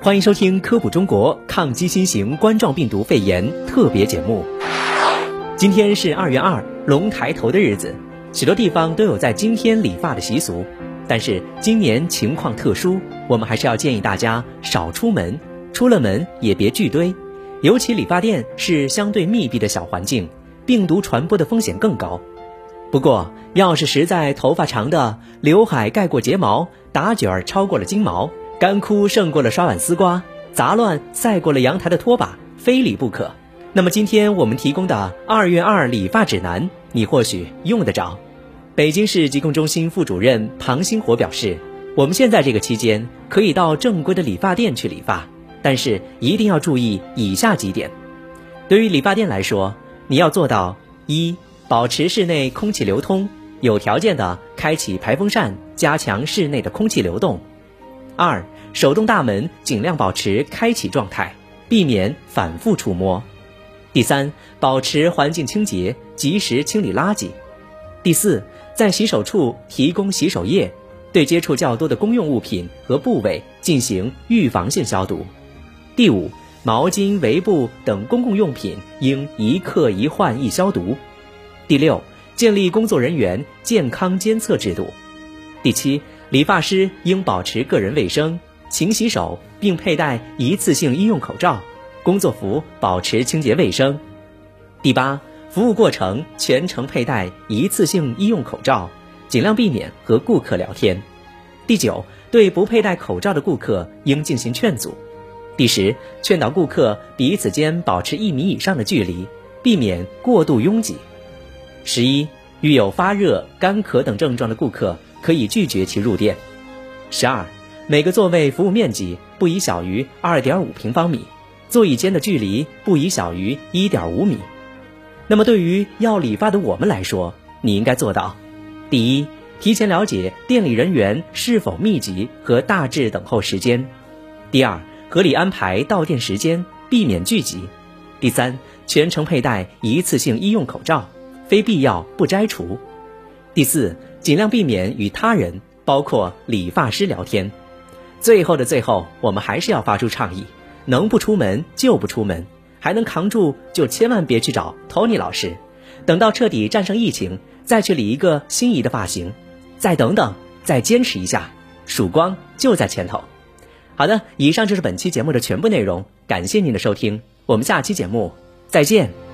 欢迎收听《科普中国抗击新型冠状病毒肺炎特别节目》。今天是二月二，龙抬头的日子，许多地方都有在今天理发的习俗。但是今年情况特殊，我们还是要建议大家少出门，出了门也别聚堆。尤其理发店是相对密闭的小环境，病毒传播的风险更高。不过，要是实在头发长的，刘海盖过睫毛，打卷儿超过了金毛，干枯胜过了刷碗丝瓜，杂乱赛过了阳台的拖把，非理不可。那么今天我们提供的二月二理发指南，你或许用得着。北京市疾控中心副主任庞星火表示，我们现在这个期间可以到正规的理发店去理发，但是一定要注意以下几点。对于理发店来说，你要做到一。保持室内空气流通，有条件的开启排风扇，加强室内的空气流动。二，手动大门尽量保持开启状态，避免反复触摸。第三，保持环境清洁，及时清理垃圾。第四，在洗手处提供洗手液，对接触较多的公用物品和部位进行预防性消毒。第五，毛巾、围布等公共用品应一刻一换一消毒。第六，建立工作人员健康监测制度。第七，理发师应保持个人卫生，勤洗手，并佩戴一次性医用口罩，工作服保持清洁卫生。第八，服务过程全程佩戴一次性医用口罩，尽量避免和顾客聊天。第九，对不佩戴口罩的顾客应进行劝阻。第十，劝导顾客彼此间保持一米以上的距离，避免过度拥挤。十一，遇有发热、干咳等症状的顾客，可以拒绝其入店。十二，每个座位服务面积不宜小于二点五平方米，座椅间的距离不宜小于一点五米。那么，对于要理发的我们来说，你应该做到：第一，提前了解店里人员是否密集和大致等候时间；第二，合理安排到店时间，避免聚集；第三，全程佩戴一次性医用口罩。非必要不摘除。第四，尽量避免与他人，包括理发师聊天。最后的最后，我们还是要发出倡议：能不出门就不出门，还能扛住就千万别去找 Tony 老师。等到彻底战胜疫情，再去理一个心仪的发型。再等等，再坚持一下，曙光就在前头。好的，以上就是本期节目的全部内容，感谢您的收听，我们下期节目再见。